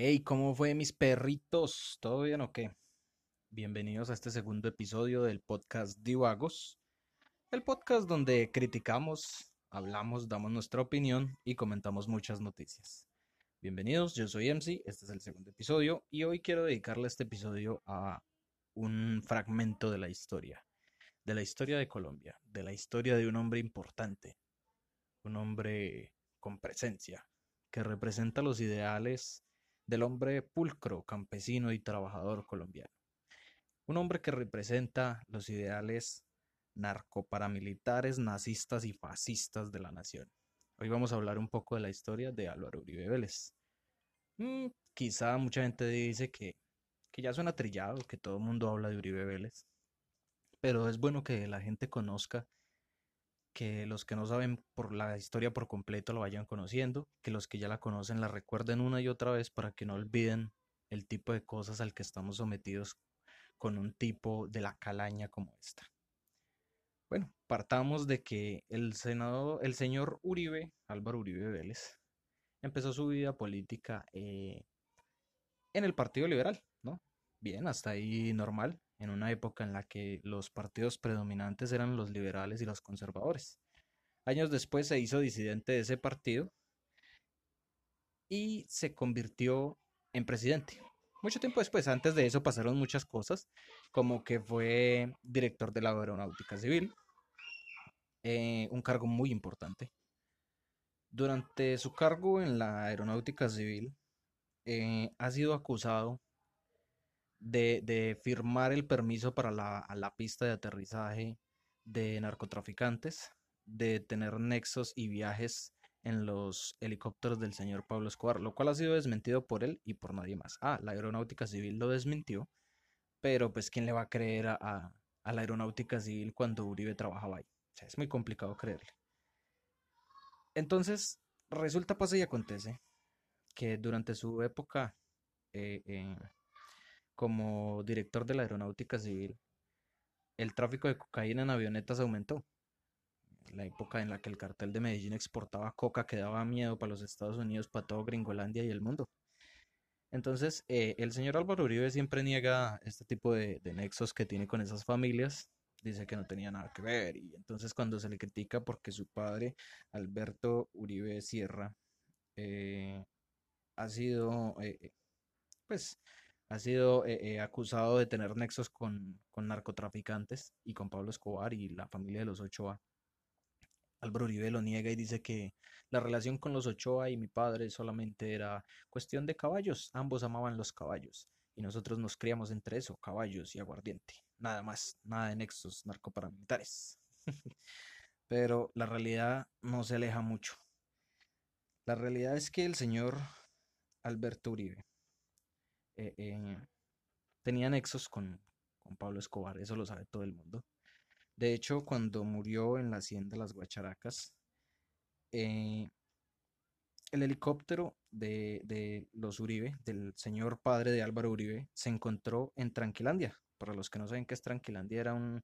Hey, ¿cómo fue mis perritos? ¿Todo bien o qué? Bienvenidos a este segundo episodio del podcast Divagos, el podcast donde criticamos, hablamos, damos nuestra opinión y comentamos muchas noticias. Bienvenidos, yo soy MC, este es el segundo episodio y hoy quiero dedicarle este episodio a un fragmento de la historia, de la historia de Colombia, de la historia de un hombre importante, un hombre con presencia, que representa los ideales del hombre pulcro, campesino y trabajador colombiano. Un hombre que representa los ideales narcoparamilitares, nazistas y fascistas de la nación. Hoy vamos a hablar un poco de la historia de Álvaro Uribe Vélez. Mm, quizá mucha gente dice que, que ya suena trillado, que todo el mundo habla de Uribe Vélez, pero es bueno que la gente conozca que los que no saben por la historia por completo lo vayan conociendo, que los que ya la conocen la recuerden una y otra vez para que no olviden el tipo de cosas al que estamos sometidos con un tipo de la calaña como esta. Bueno, partamos de que el senador, el señor Uribe, Álvaro Uribe Vélez, empezó su vida política eh, en el Partido Liberal, ¿no? Bien, hasta ahí normal en una época en la que los partidos predominantes eran los liberales y los conservadores. Años después se hizo disidente de ese partido y se convirtió en presidente. Mucho tiempo después, antes de eso pasaron muchas cosas, como que fue director de la Aeronáutica Civil, eh, un cargo muy importante. Durante su cargo en la Aeronáutica Civil, eh, ha sido acusado de, firmar el permiso para la, la pista de aterrizaje de narcotraficantes, de tener nexos y viajes en los helicópteros del señor Pablo Escobar, lo cual ha sido desmentido por él y por nadie más. Ah, la aeronáutica civil lo desmintió, pero pues ¿quién le va a creer a, a la aeronáutica civil cuando Uribe trabajaba ahí? O sea, es muy complicado creerle. Entonces, resulta, pasa y acontece que durante su época eh, eh, como director de la Aeronáutica Civil, el tráfico de cocaína en avionetas aumentó. La época en la que el cartel de Medellín exportaba coca que daba miedo para los Estados Unidos, para todo Gringolandia y el mundo. Entonces, eh, el señor Álvaro Uribe siempre niega este tipo de, nexos que tiene con esas familias. Dice que no tenía nada que ver. Y entonces cuando se le critica porque su padre, Alberto Uribe Sierra, eh, ha sido, eh, pues, ha sido eh, eh, acusado de tener nexos con, narcotraficantes y con Pablo Escobar y la familia de los Ochoa. Álvaro Uribe lo niega y dice que la relación con los Ochoa y mi padre solamente era cuestión de caballos. Ambos amaban los caballos y nosotros nos criamos entre eso, caballos y aguardiente. Nada más, nada de nexos narcoparamilitares. Pero la realidad no se aleja mucho. La realidad es que el señor Alberto Uribe eh, eh, tenía nexos con, Pablo Escobar, eso lo sabe todo el mundo. De hecho, cuando murió en la hacienda Las Guacharacas, eh, el helicóptero de, los Uribe, del señor padre de Álvaro Uribe, se encontró en Tranquilandia. Para los que no saben qué es Tranquilandia, era un,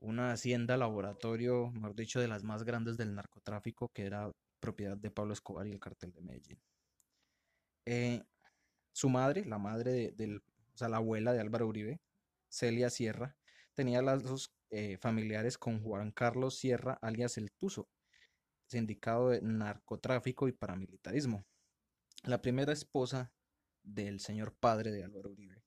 una hacienda laboratorio, mejor dicho, de las más grandes del narcotráfico, que era propiedad de Pablo Escobar y el cartel de Medellín. Su madre, la madre de, o sea, la abuela de Álvaro Uribe, Celia Sierra, tenía lazos eh, familiares con Juan Carlos Sierra, alias El Tuzo, sindicado de narcotráfico y paramilitarismo. La primera esposa del señor padre de Álvaro Uribe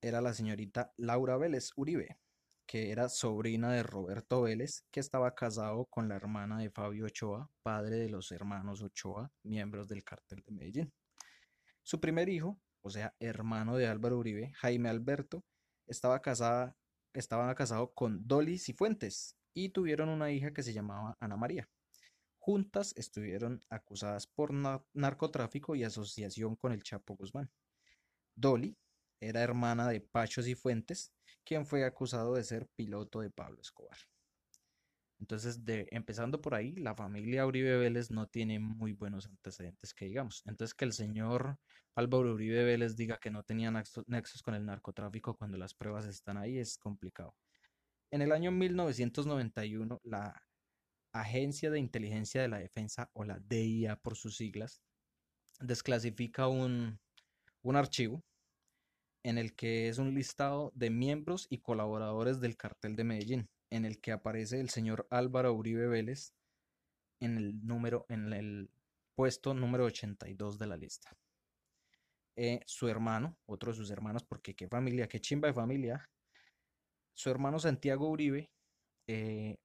era la señorita Laura Vélez Uribe, que era sobrina de Roberto Vélez, que estaba casado con la hermana de Fabio Ochoa, padre de los hermanos Ochoa, miembros del cartel de Medellín. Su primer hijo, o sea, hermano de Álvaro Uribe, Jaime Alberto, estaba, casada, casado con Dolly Cifuentes y tuvieron una hija que se llamaba Ana María. Juntas estuvieron acusadas por narcotráfico y asociación con el Chapo Guzmán. Dolly era hermana de Pacho Cifuentes, quien fue acusado de ser piloto de Pablo Escobar. Entonces, empezando por ahí, la familia Uribe Vélez no tiene muy buenos antecedentes que digamos. Entonces, que el señor Álvaro Uribe Vélez diga que no tenía nexos con el narcotráfico cuando las pruebas están ahí es complicado. En el año 1991, la Agencia de Inteligencia de la Defensa, o la DIA por sus siglas, desclasifica un, un archivo en el que es un listado de miembros y colaboradores del cartel de Medellín, en el que aparece el señor Álvaro Uribe Vélez en el número, en el puesto número 82 de la lista. Eh, su hermano, otro de sus hermanos, porque qué familia, qué chimba de familia, su hermano Santiago Uribe eh,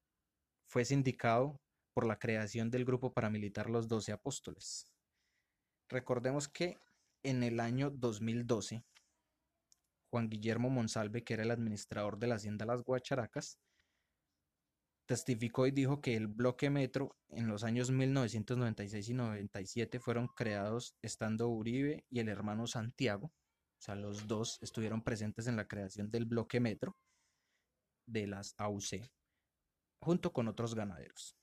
fue sindicado por la creación del grupo paramilitar Los Doce Apóstoles. Recordemos que en el año 2012, Juan Guillermo Monsalve, que era el administrador de la Hacienda Las Guacharacas, testificó y dijo que el bloque metro en los años 1996 y 97 fueron creados estando Uribe y el hermano Santiago, o sea, los dos estuvieron presentes en la creación del bloque metro de las AUC, junto con otros ganaderos.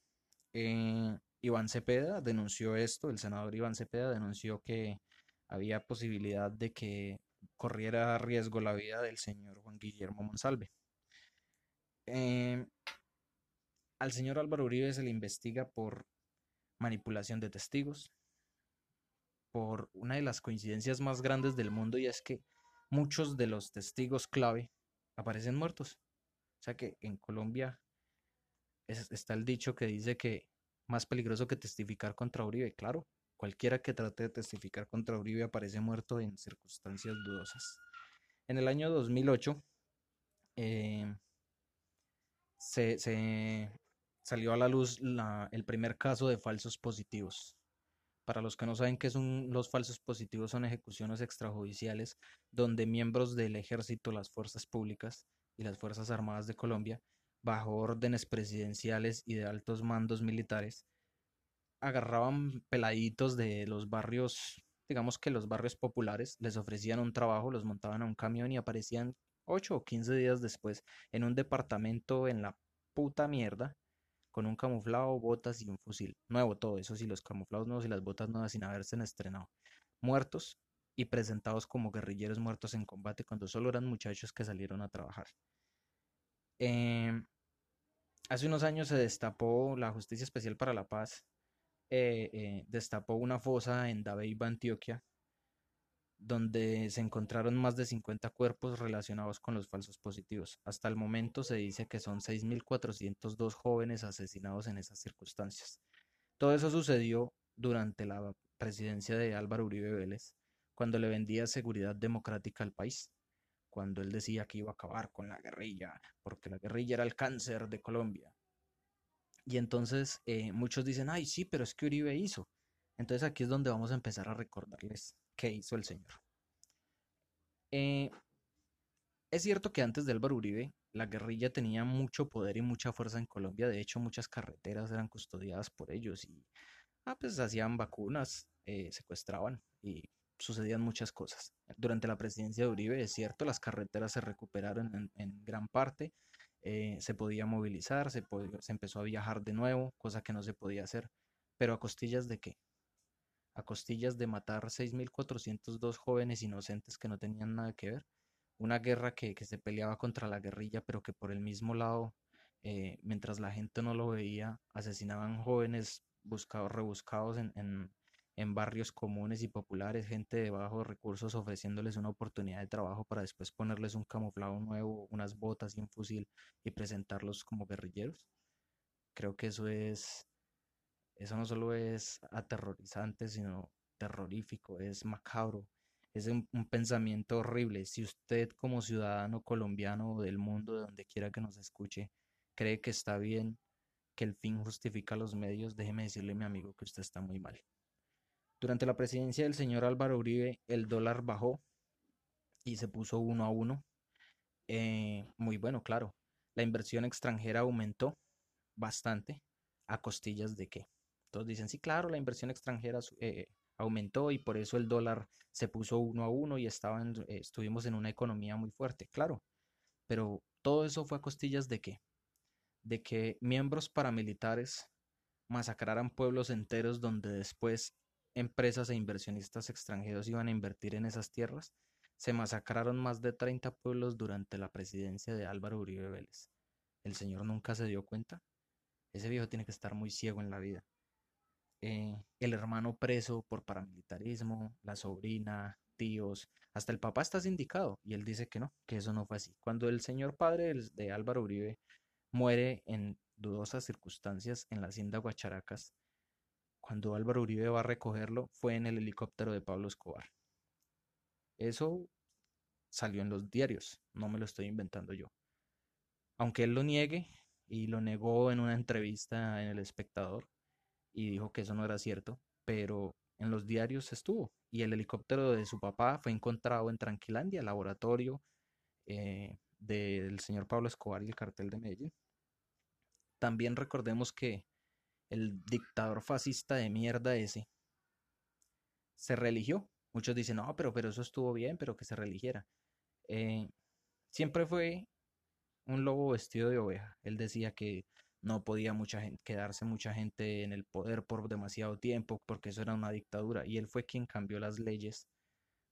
Eh, Iván Cepeda denunció esto, el senador Iván Cepeda denunció que había posibilidad de que corriera riesgo la vida del señor Juan Guillermo Monsalve. Eh, al señor Álvaro Uribe se le investiga por manipulación de testigos, por una de las coincidencias más grandes del mundo y es que muchos de los testigos clave aparecen muertos. O sea que en Colombia está el dicho que dice que más peligroso que testificar contra Uribe. Claro, cualquiera que trate de testificar contra Uribe aparece muerto en circunstancias dudosas. En el año 2008 eh, se, salió a la luz el primer caso de falsos positivos. Para los que no saben qué son los falsos positivos, son ejecuciones extrajudiciales donde miembros del ejército, las fuerzas públicas y las Fuerzas Armadas de Colombia, bajo órdenes presidenciales y de altos mandos militares, agarraban peladitos de los barrios, digamos que los barrios populares, les ofrecían un trabajo, los montaban a un camión y aparecían 8 o 15 días después en un departamento en la puta mierda con un camuflado, botas y un fusil. Nuevo todo, eso sí, los camuflados nuevos y las botas nuevas sin haberse estrenado. Muertos y presentados como guerrilleros muertos en combate cuando solo eran muchachos que salieron a trabajar. Em, hace unos años se destapó la Justicia Especial para la Paz, eh, eh, destapó una fosa en Dabeiba, Antioquia, donde se encontraron más de 50 cuerpos relacionados con los falsos positivos. Hasta el momento se dice que son 6.402 jóvenes asesinados en esas circunstancias. Todo eso sucedió durante la presidencia de Álvaro Uribe Vélez, cuando le vendía seguridad democrática al país, cuando él decía que iba a acabar con la guerrilla, porque la guerrilla era el cáncer de Colombia. Y entonces eh, muchos dicen, ay, sí, pero es que Uribe hizo. Entonces aquí es donde vamos a empezar a recordarles qué hizo el señor. Eh, es cierto que antes de Álvaro Uribe, la guerrilla tenía mucho poder y mucha fuerza en Colombia. De hecho, muchas carreteras eran custodiadas por ellos y ah, pues hacían vacunas, eh, secuestraban y sucedían muchas cosas. Durante la presidencia de Uribe, es cierto, las carreteras se recuperaron en, gran parte. Eh, se podía movilizar, se empezó a viajar de nuevo, cosa que no se podía hacer. Pero a costillas de qué? A costillas de matar 6.402 jóvenes inocentes que no tenían nada que ver. Una guerra que, se peleaba contra la guerrilla, pero que por el mismo lado, eh, mientras la gente no lo veía, asesinaban jóvenes buscados, rebuscados en, en, barrios comunes y populares, gente de bajos recursos ofreciéndoles una oportunidad de trabajo para después ponerles un camuflado nuevo, unas botas y un fusil y presentarlos como guerrilleros. Creo que eso es eso no solo es aterrorizante, sino terrorífico, es macabro, es un, pensamiento horrible. Si usted como ciudadano colombiano del mundo, de donde quiera que nos escuche, cree que está bien, que el fin justifica los medios, déjeme decirle, mi amigo, que usted está muy mal. Durante la presidencia del señor Álvaro Uribe, el dólar bajó y se puso uno a uno. Eh, muy bueno, claro. La inversión extranjera aumentó bastante. ¿A costillas de qué? Todos dicen, sí, claro, la inversión extranjera eh, aumentó y por eso el dólar se puso uno a uno y eh, estuvimos en una economía muy fuerte, claro. Pero todo eso fue a costillas de qué? De que miembros paramilitares masacraran pueblos enteros donde después empresas e inversionistas extranjeros iban a invertir en esas tierras. Se masacraron más de 30 pueblos durante la presidencia de Álvaro Uribe Vélez. ¿El señor nunca se dio cuenta? Ese viejo tiene que estar muy ciego en la vida. Eh, el hermano preso por paramilitarismo, la sobrina, tíos, hasta el papá está sindicado y él dice que no, que eso no fue así. Cuando el señor padre de Álvaro Uribe muere en dudosas circunstancias en la hacienda Guacharacas, cuando Álvaro Uribe va a recogerlo fue en el helicóptero de Pablo Escobar. Eso salió en los diarios, no me lo estoy inventando yo. Aunque él lo niegue y lo negó en una entrevista en El Espectador y dijo que eso no era cierto, pero en los diarios estuvo. Y el helicóptero de su papá fue encontrado en Tranquilandia, laboratorio eh, del señor Pablo Escobar y el cartel de Medellín. También recordemos que el dictador fascista de mierda ese se religió. Muchos dicen, no, pero, pero eso estuvo bien, pero que se religiera. Eh, siempre fue un lobo vestido de oveja. Él decía que no podía mucha gente, quedarse mucha gente en el poder por demasiado tiempo, porque eso era una dictadura, y él fue quien cambió las leyes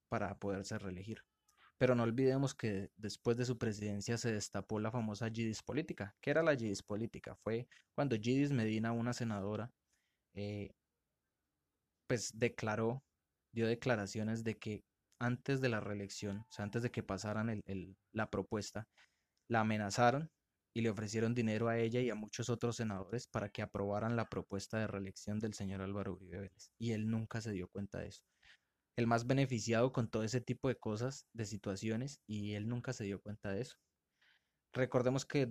para poderse reelegir. Pero no olvidemos que después de su presidencia se destapó la famosa Gidis política. ¿Qué era la Gidis política? Fue cuando Gidis Medina, una senadora, eh, pues declaró, dio declaraciones de que antes de la reelección, o sea, antes de que pasaran la propuesta, la amenazaron y le ofrecieron dinero a ella y a muchos otros senadores para que aprobaran la propuesta de reelección del señor Álvaro Uribe Vélez. Y él nunca se dio cuenta de eso. El más beneficiado con todo ese tipo de cosas, de situaciones, y él nunca se dio cuenta de eso. Recordemos que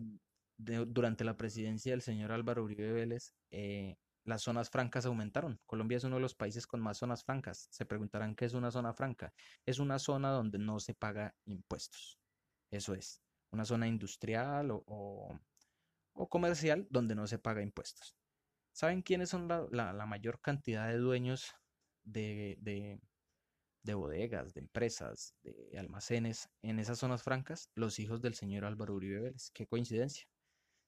durante la presidencia del señor Álvaro Uribe Vélez, eh, las zonas francas aumentaron. Colombia es uno de los países con más zonas francas. Se preguntarán qué es una zona franca. Es una zona donde no se paga impuestos. Eso es una zona industrial o, comercial donde no se paga impuestos. ¿Saben quiénes son la, mayor cantidad de dueños de, de, bodegas, de empresas, de almacenes en esas zonas francas? Los hijos del señor Álvaro Uribe Vélez. Qué coincidencia.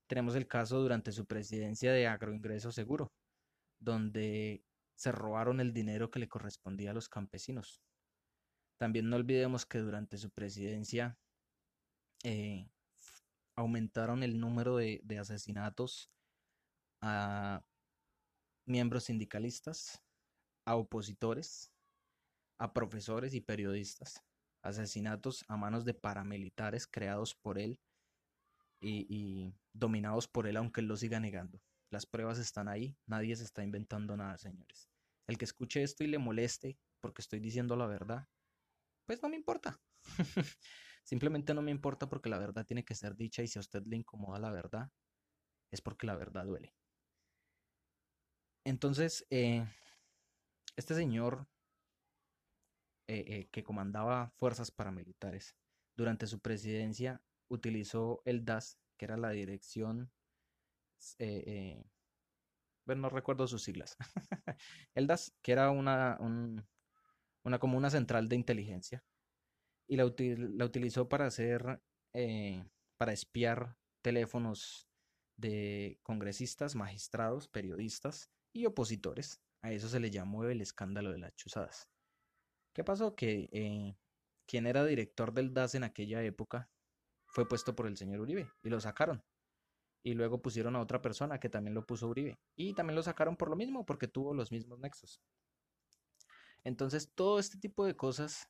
Tenemos el caso durante su presidencia de Agroingreso Seguro, donde se robaron el dinero que le correspondía a los campesinos. También no olvidemos que durante su presidencia eh, aumentaron el número de, asesinatos a miembros sindicalistas, a opositores, a profesores y periodistas. Asesinatos a manos de paramilitares creados por él y, y, dominados por él, aunque él lo siga negando. Las pruebas están ahí, nadie se está inventando nada, señores. El que escuche esto y le moleste porque estoy diciendo la verdad, pues no me importa. Simplemente no me importa porque la verdad tiene que ser dicha y si a usted le incomoda la verdad, es porque la verdad duele. Entonces, eh, este señor eh, eh, que comandaba fuerzas paramilitares durante su presidencia utilizó el DAS, que era la dirección, bueno, no recuerdo sus siglas, el DAS, que era una, una como una central de inteligencia y la, utilizó para hacer, eh, para espiar teléfonos de congresistas, magistrados, periodistas y opositores. A eso se le llamó el escándalo de las chuzadas. ¿Qué pasó? Que eh, quien era director del DAS en aquella época fue puesto por el señor Uribe y lo sacaron. Y luego pusieron a otra persona que también lo puso Uribe. Y también lo sacaron por lo mismo, porque tuvo los mismos nexos. Entonces, todo este tipo de cosas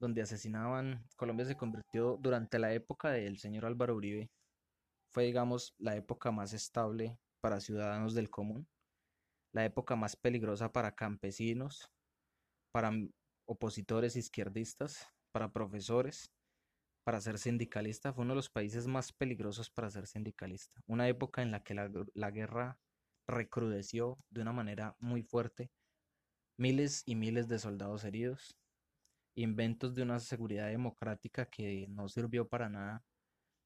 donde asesinaban, Colombia se convirtió durante la época del señor Álvaro Uribe, fue digamos la época más estable para ciudadanos del común, la época más peligrosa para campesinos, para opositores izquierdistas, para profesores, para ser sindicalista, fue uno de los países más peligrosos para ser sindicalista. Una época en la que la, la guerra recrudeció de una manera muy fuerte, miles y miles de soldados heridos, inventos de una seguridad democrática que no sirvió para nada,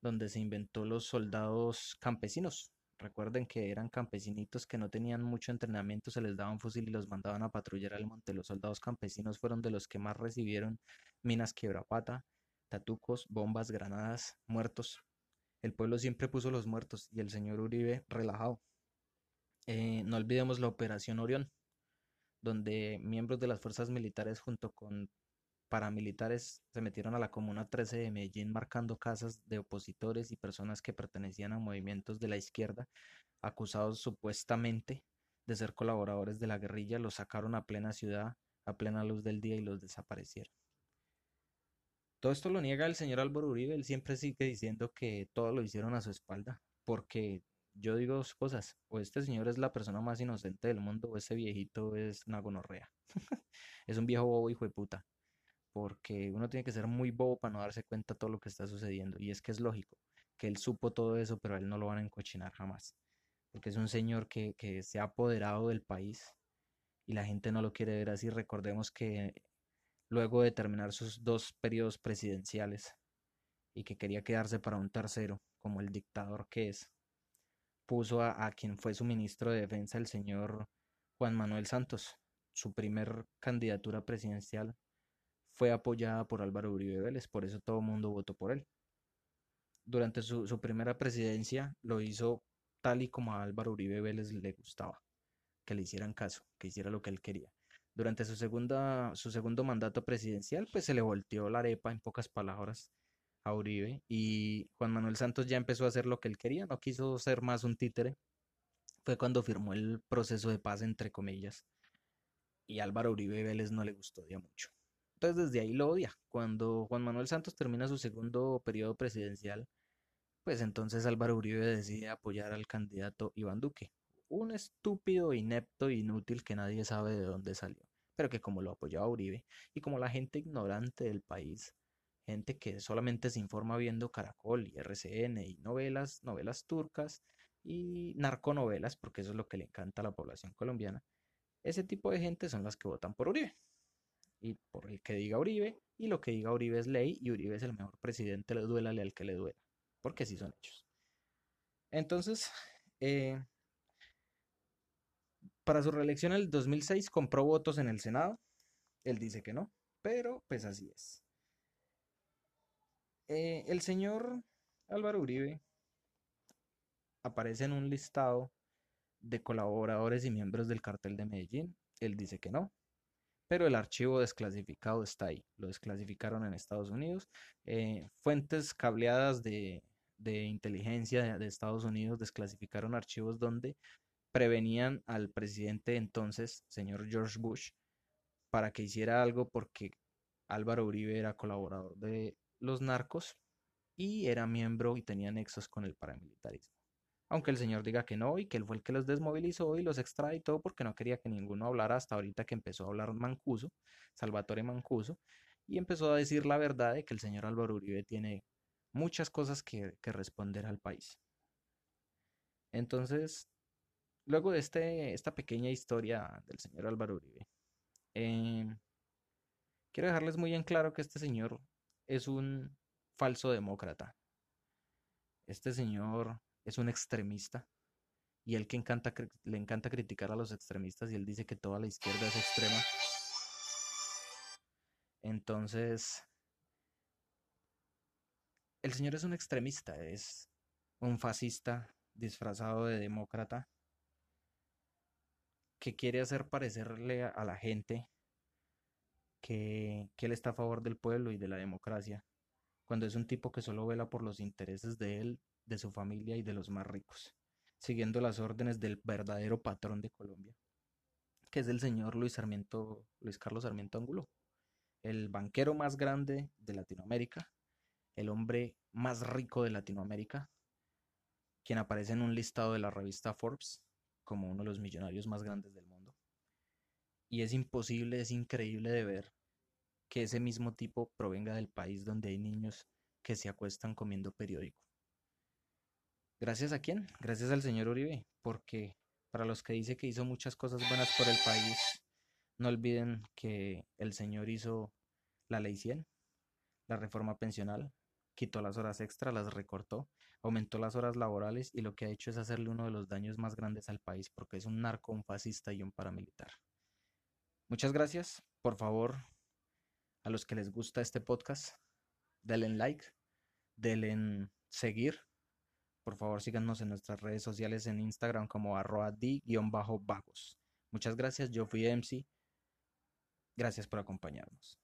donde se inventó los soldados campesinos. Recuerden que eran campesinitos que no tenían mucho entrenamiento, se les daba un fusil y los mandaban a patrullar al monte. Los soldados campesinos fueron de los que más recibieron minas quebrapata, tatucos, bombas, granadas, muertos. El pueblo siempre puso los muertos y el señor Uribe relajado. Eh, no olvidemos la Operación Orión, donde miembros de las fuerzas militares junto con paramilitares se metieron a la Comuna 13 de Medellín marcando casas de opositores y personas que pertenecían a movimientos de la izquierda, acusados supuestamente de ser colaboradores de la guerrilla, los sacaron a plena ciudad, a plena luz del día y los desaparecieron. Todo esto lo niega el señor Álvaro Uribe, él siempre sigue diciendo que todo lo hicieron a su espalda, porque yo digo dos cosas, o este señor es la persona más inocente del mundo, o ese viejito es una gonorrea. es un viejo bobo hijo de puta, porque uno tiene que ser muy bobo para no darse cuenta de todo lo que está sucediendo, y es que es lógico que él supo todo eso, pero a él no lo van a encochinar jamás, porque es un señor que, que se ha apoderado del país y la gente no lo quiere ver así. Recordemos que luego de terminar sus dos periodos presidenciales y que quería quedarse para un tercero, como el dictador que es, puso a, quien fue su ministro de Defensa, el señor Juan Manuel Santos. Su primer candidatura presidencial fue apoyada por Álvaro Uribe Vélez, por eso todo el mundo votó por él. Durante su, su primera presidencia lo hizo tal y como a Álvaro Uribe Vélez le gustaba, que le hicieran caso, que hiciera lo que él quería. Durante su, segunda, su segundo mandato presidencial, pues se le volteó la arepa en pocas palabras a Uribe y Juan Manuel Santos ya empezó a hacer lo que él quería, no quiso ser más un títere. Fue cuando firmó el proceso de paz, entre comillas, y Álvaro Uribe Vélez no le gustó ya mucho. Entonces desde ahí lo odia. Cuando Juan Manuel Santos termina su segundo periodo presidencial, pues entonces Álvaro Uribe decide apoyar al candidato Iván Duque, un estúpido, inepto, inútil que nadie sabe de dónde salió, pero que como lo apoyaba Uribe y como la gente ignorante del país gente que solamente se informa viendo Caracol y RCN y novelas, novelas turcas y narconovelas, porque eso es lo que le encanta a la población colombiana. Ese tipo de gente son las que votan por Uribe. Y por el que diga Uribe, y lo que diga Uribe es ley, y Uribe es el mejor presidente, le duela al que le duela, porque sí son hechos. Entonces, eh, para su reelección en el 2006 compró votos en el Senado. Él dice que no, pero pues así es. Eh, el señor Álvaro Uribe aparece en un listado de colaboradores y miembros del cartel de Medellín. Él dice que no, pero el archivo desclasificado está ahí. Lo desclasificaron en Estados Unidos. Eh, fuentes cableadas de, inteligencia de, Estados Unidos desclasificaron archivos donde prevenían al presidente entonces, señor George Bush, para que hiciera algo porque Álvaro Uribe era colaborador de los narcos y era miembro y tenía nexos con el paramilitarismo. Aunque el señor diga que no y que él fue el que los desmovilizó y los todo porque no quería que ninguno hablara hasta ahorita que empezó a hablar Mancuso, Salvatore Mancuso, y empezó a decir la verdad de que el señor Álvaro Uribe tiene muchas cosas que, responder al país. Entonces, luego de este, esta pequeña historia del señor Álvaro Uribe, eh, quiero dejarles muy en claro que este señor es un falso demócrata. Este señor es un extremista y él que le encanta criticar a los extremistas y él dice que toda la izquierda es extrema. Entonces, el señor es un extremista, es un fascista disfrazado de demócrata que quiere hacer parecerle a la gente que, él está a favor del pueblo y de la democracia, cuando es un tipo que solo vela por los intereses de él, de su familia y de los más ricos, siguiendo las órdenes del verdadero patrón de Colombia, que es el señor Luis Sarmiento, Luis Carlos Sarmiento Angulo, el banquero más grande de Latinoamérica, el hombre más rico de Latinoamérica, quien aparece en un listado de la revista Forbes como uno de los millonarios más grandes del mundo. Y es imposible, es increíble de ver que ese mismo tipo provenga del país donde hay niños que se acuestan comiendo periódico. ¿Gracias a quién? Gracias al señor Uribe, porque para los que dice que hizo muchas cosas buenas por el país, no olviden que el señor hizo la ley 100, la reforma pensional, quitó las horas extra, las recortó, aumentó las horas laborales y lo que ha hecho es hacerle uno de los daños más grandes al país porque es un narco, un fascista y un paramilitar. Muchas gracias. Por favor, a los que les gusta este podcast, denle like, denle en seguir. Por favor, síganos en nuestras redes sociales en Instagram como arroba di-vagos. Muchas gracias, yo fui MC. Gracias por acompañarnos.